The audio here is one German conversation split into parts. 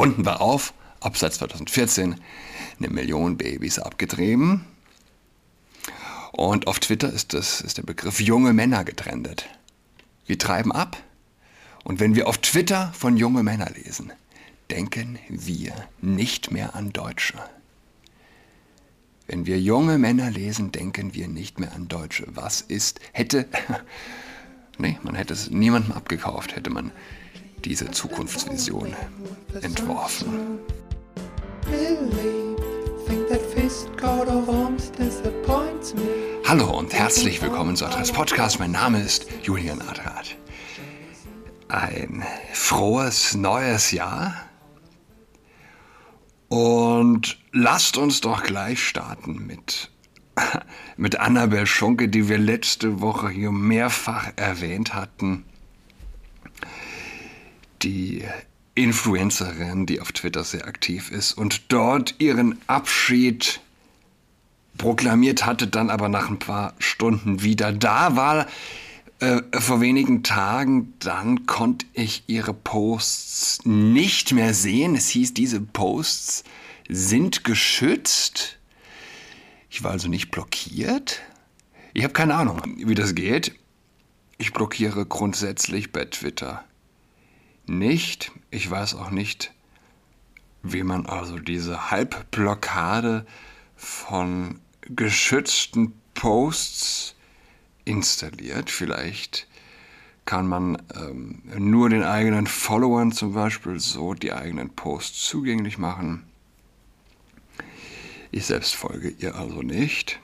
runden wir auf, ab seit 2014 eine Million Babys abgetrieben. Und auf Twitter ist, das, ist der Begriff junge Männer getrendet. Wir treiben ab. Und wenn wir auf Twitter von junge Männer lesen, denken wir nicht mehr an Deutsche. Wenn wir junge Männer lesen, denken wir nicht mehr an Deutsche. Was ist, hätte, nee, man hätte es niemandem abgekauft, hätte man diese Zukunftsvision entworfen. Hallo und herzlich willkommen zu Adress Podcast. Mein Name ist Julian Adrat. Ein frohes neues Jahr. Und lasst uns doch gleich starten mit, mit Annabel Schunke, die wir letzte Woche hier mehrfach erwähnt hatten die Influencerin, die auf Twitter sehr aktiv ist und dort ihren Abschied proklamiert hatte, dann aber nach ein paar Stunden wieder da war. Äh, vor wenigen Tagen, dann konnte ich ihre Posts nicht mehr sehen. Es hieß, diese Posts sind geschützt. Ich war also nicht blockiert. Ich habe keine Ahnung, wie das geht. Ich blockiere grundsätzlich bei Twitter nicht. Ich weiß auch nicht, wie man also diese Halbblockade von geschützten Posts installiert. Vielleicht kann man ähm, nur den eigenen Followern zum Beispiel so die eigenen Posts zugänglich machen. Ich selbst folge ihr also nicht.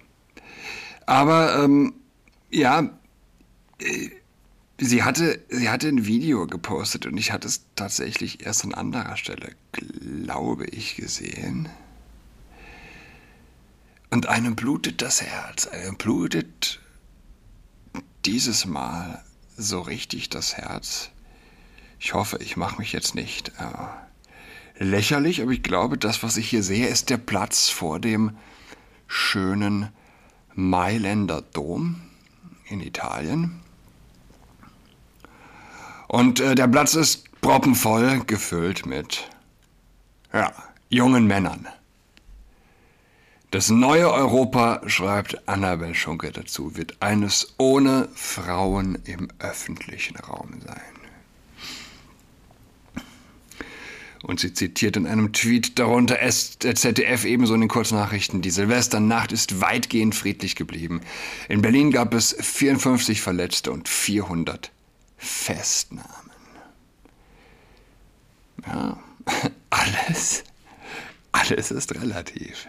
Aber ähm, ja, äh, Sie hatte, sie hatte ein Video gepostet und ich hatte es tatsächlich erst an anderer Stelle, glaube ich, gesehen. Und einem blutet das Herz, einem blutet dieses Mal so richtig das Herz. Ich hoffe, ich mache mich jetzt nicht äh, lächerlich, aber ich glaube, das, was ich hier sehe, ist der Platz vor dem schönen Mailänder Dom in Italien. Und äh, der Platz ist proppenvoll gefüllt mit, ja, jungen Männern. Das neue Europa, schreibt Annabel Schunke dazu, wird eines ohne Frauen im öffentlichen Raum sein. Und sie zitiert in einem Tweet darunter ZDF ebenso in den Kurznachrichten, die Silvesternacht ist weitgehend friedlich geblieben. In Berlin gab es 54 Verletzte und 400 Festnahmen. Ja, alles, alles ist relativ.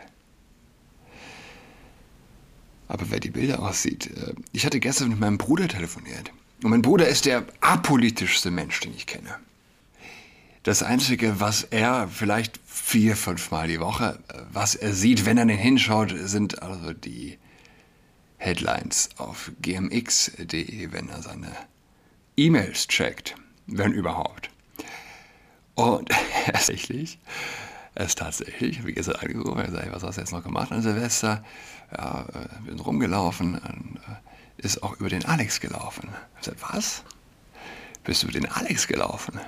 Aber wer die Bilder aussieht, äh, ich hatte gestern mit meinem Bruder telefoniert. Und mein Bruder ist der apolitischste Mensch, den ich kenne. Das Einzige, was er vielleicht vier, fünf Mal die Woche, äh, was er sieht, wenn er den hinschaut, sind also die Headlines auf gmx.de, wenn er seine E-Mails checkt, wenn überhaupt. Und tatsächlich, es tatsächlich, wie gestern angerufen, er sagt, was hast du jetzt noch gemacht an Silvester? Ja, äh, wir sind rumgelaufen, äh, ist auch über den Alex gelaufen. Ich sagte, was? Bist du über den Alex gelaufen?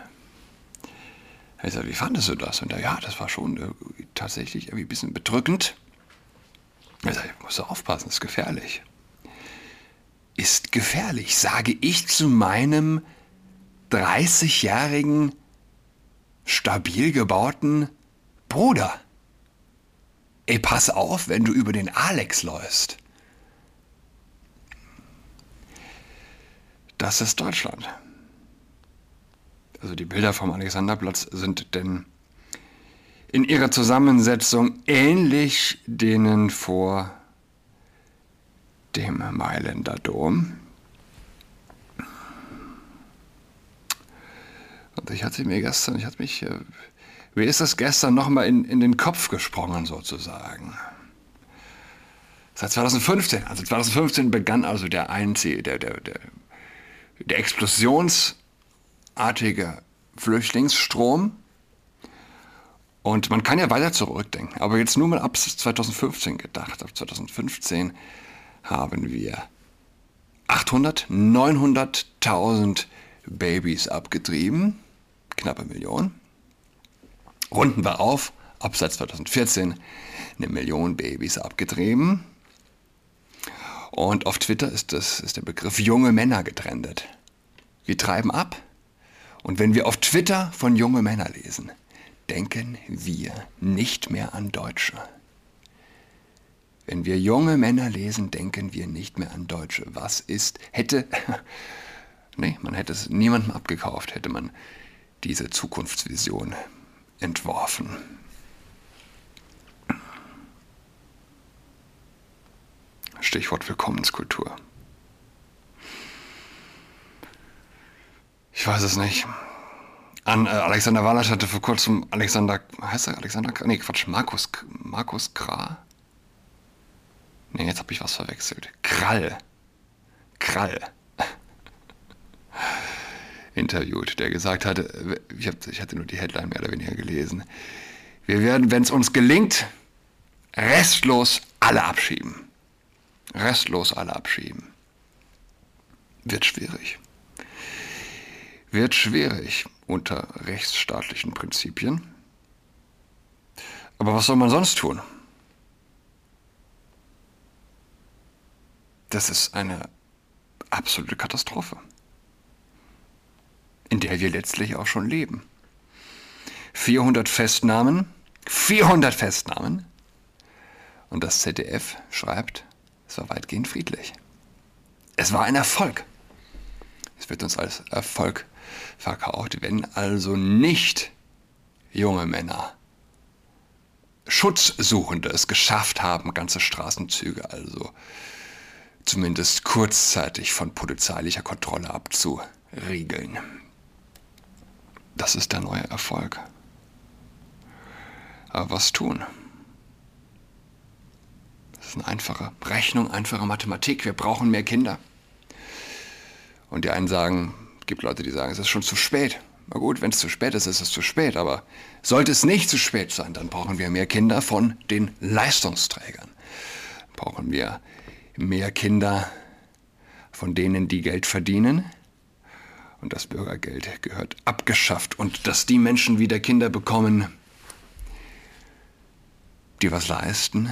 Ich sagte, wie fandest du das? Und er, ja, das war schon äh, tatsächlich irgendwie ein bisschen bedrückend. Ich sagte, musst du aufpassen, das ist gefährlich ist gefährlich, sage ich zu meinem 30-jährigen, stabil gebauten Bruder. Ey, pass auf, wenn du über den Alex läufst. Das ist Deutschland. Also die Bilder vom Alexanderplatz sind denn in ihrer Zusammensetzung ähnlich denen vor dem Mailänder Dom. Und ich hatte mir gestern, ich hatte mich, äh, wie ist das gestern nochmal in, in den Kopf gesprungen sozusagen? Seit 2015, also 2015 begann also der einzige, der, der, der, der explosionsartige Flüchtlingsstrom. Und man kann ja weiter zurückdenken, aber jetzt nur mal ab 2015 gedacht, ab 2015 haben wir 800, 900.000 Babys abgetrieben, knappe Million. runden wir auf, ab seit 2014 eine Million Babys abgetrieben. Und auf Twitter ist, das, ist der Begriff junge Männer getrendet. Wir treiben ab. Und wenn wir auf Twitter von junge Männer lesen, denken wir nicht mehr an Deutsche. Wenn wir junge Männer lesen, denken wir nicht mehr an Deutsche. Was ist, hätte, nee, man hätte es niemandem abgekauft, hätte man diese Zukunftsvision entworfen. Stichwort Willkommenskultur. Ich weiß es nicht. An, äh, Alexander Wallach hatte vor kurzem Alexander, heißt er Alexander? Nee, Quatsch, Markus, Markus Kra? Nee, jetzt habe ich was verwechselt. Krall. Krall. Interviewt, der gesagt hatte, ich, hab, ich hatte nur die Headline mehr oder weniger gelesen, wir werden, wenn es uns gelingt, restlos alle abschieben. Restlos alle abschieben. Wird schwierig. Wird schwierig unter rechtsstaatlichen Prinzipien. Aber was soll man sonst tun? Ist eine absolute Katastrophe, in der wir letztlich auch schon leben. 400 Festnahmen, 400 Festnahmen. Und das ZDF schreibt, es war weitgehend friedlich. Es war ein Erfolg. Es wird uns als Erfolg verkauft, wenn also nicht junge Männer, Schutzsuchende es geschafft haben, ganze Straßenzüge also zumindest kurzzeitig von polizeilicher Kontrolle abzuriegeln. Das ist der neue Erfolg. Aber was tun? Das ist eine einfache Rechnung, einfache Mathematik. Wir brauchen mehr Kinder. Und die einen sagen, es gibt Leute, die sagen, es ist schon zu spät. Na gut, wenn es zu spät ist, ist es zu spät. Aber sollte es nicht zu spät sein, dann brauchen wir mehr Kinder von den Leistungsträgern. Brauchen wir mehr Kinder von denen, die Geld verdienen. Und das Bürgergeld gehört abgeschafft. Und dass die Menschen wieder Kinder bekommen, die was leisten,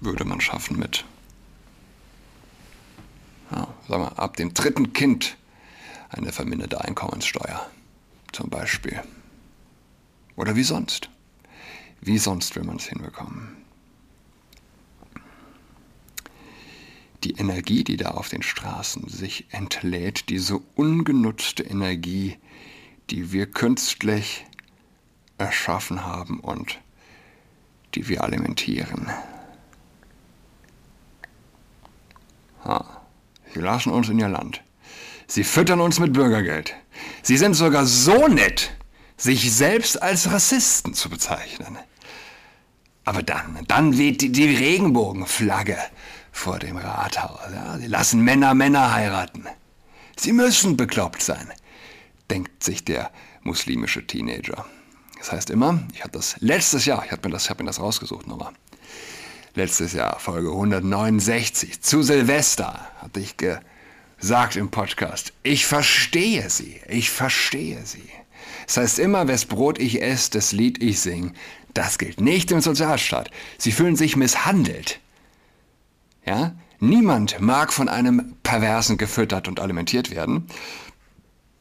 würde man schaffen mit, ja, sagen wir, ab dem dritten Kind eine verminderte Einkommenssteuer zum Beispiel. Oder wie sonst? Wie sonst will man es hinbekommen? Die Energie, die da auf den Straßen sich entlädt, diese ungenutzte Energie, die wir künstlich erschaffen haben und die wir alimentieren. Ha. Sie lassen uns in ihr Land. Sie füttern uns mit Bürgergeld. Sie sind sogar so nett, sich selbst als Rassisten zu bezeichnen. Aber dann, dann weht die, die Regenbogenflagge vor dem Rathaus. Ja? Sie lassen Männer Männer heiraten. Sie müssen bekloppt sein, denkt sich der muslimische Teenager. Das heißt immer, ich hatte das letztes Jahr, ich habe mir, das, hab mir das rausgesucht nochmal, letztes Jahr, Folge 169, zu Silvester, hatte ich gesagt im Podcast, ich verstehe sie, ich verstehe sie. Das heißt immer, wes Brot ich esse, das Lied ich sing, das gilt nicht im Sozialstaat. Sie fühlen sich misshandelt. Ja? Niemand mag von einem Perversen gefüttert und alimentiert werden.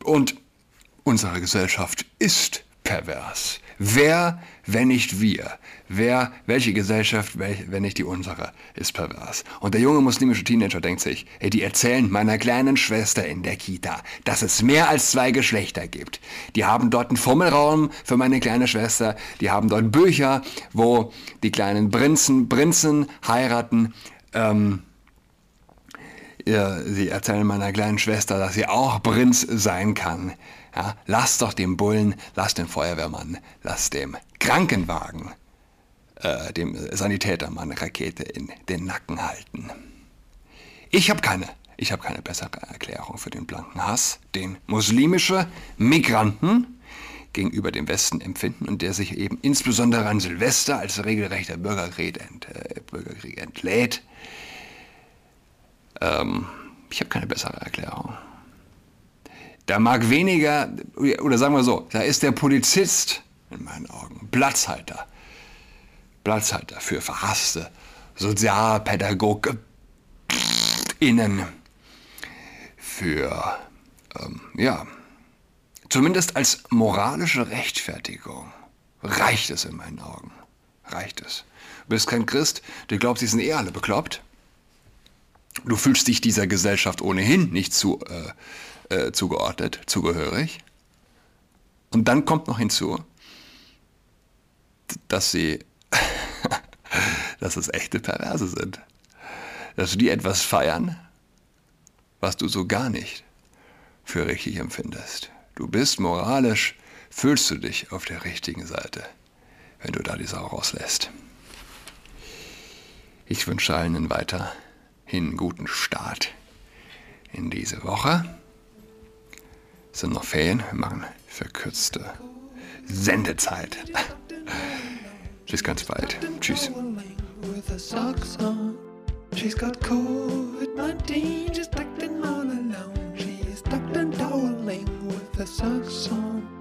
Und unsere Gesellschaft ist pervers. Wer, wenn nicht wir? Wer, welche Gesellschaft, wenn nicht die unsere, ist pervers? Und der junge muslimische Teenager denkt sich, ey, die erzählen meiner kleinen Schwester in der Kita, dass es mehr als zwei Geschlechter gibt. Die haben dort einen Fummelraum für meine kleine Schwester, die haben dort Bücher, wo die kleinen Prinzen, Prinzen heiraten, ähm, ja, sie erzählen meiner kleinen Schwester, dass sie auch Prinz sein kann. Ja, lass doch dem Bullen, lass dem Feuerwehrmann, lass dem Krankenwagen, äh, dem Sanitätermann Rakete in den Nacken halten. Ich habe keine, ich habe keine bessere Erklärung für den blanken Hass, den muslimische Migranten gegenüber dem Westen empfinden und der sich eben insbesondere an Silvester als regelrechter Bürgerkrieg, ent, äh, Bürgerkrieg entlädt. Ähm, ich habe keine bessere Erklärung. Da mag weniger, oder sagen wir so, da ist der Polizist in meinen Augen. Platzhalter. Platzhalter für verhasste Sozialpädagoge innen. Für, ähm, ja, zumindest als moralische Rechtfertigung reicht es in meinen Augen. Reicht es. Du bist kein Christ, du glaubst, sie sind eh alle bekloppt. Du fühlst dich dieser Gesellschaft ohnehin nicht zu, äh, äh, zugeordnet, zugehörig. Und dann kommt noch hinzu, dass sie, dass es echte Perverse sind. Dass die etwas feiern, was du so gar nicht für richtig empfindest. Du bist moralisch, fühlst du dich auf der richtigen Seite, wenn du da die Sau rauslässt. Ich wünsche allen einen weiterhin guten Start in diese Woche. Es sind noch Ferien, wir machen verkürzte Sendezeit. Bis ganz bald. Tschüss. She's got COVID-19, she's tucked in the song.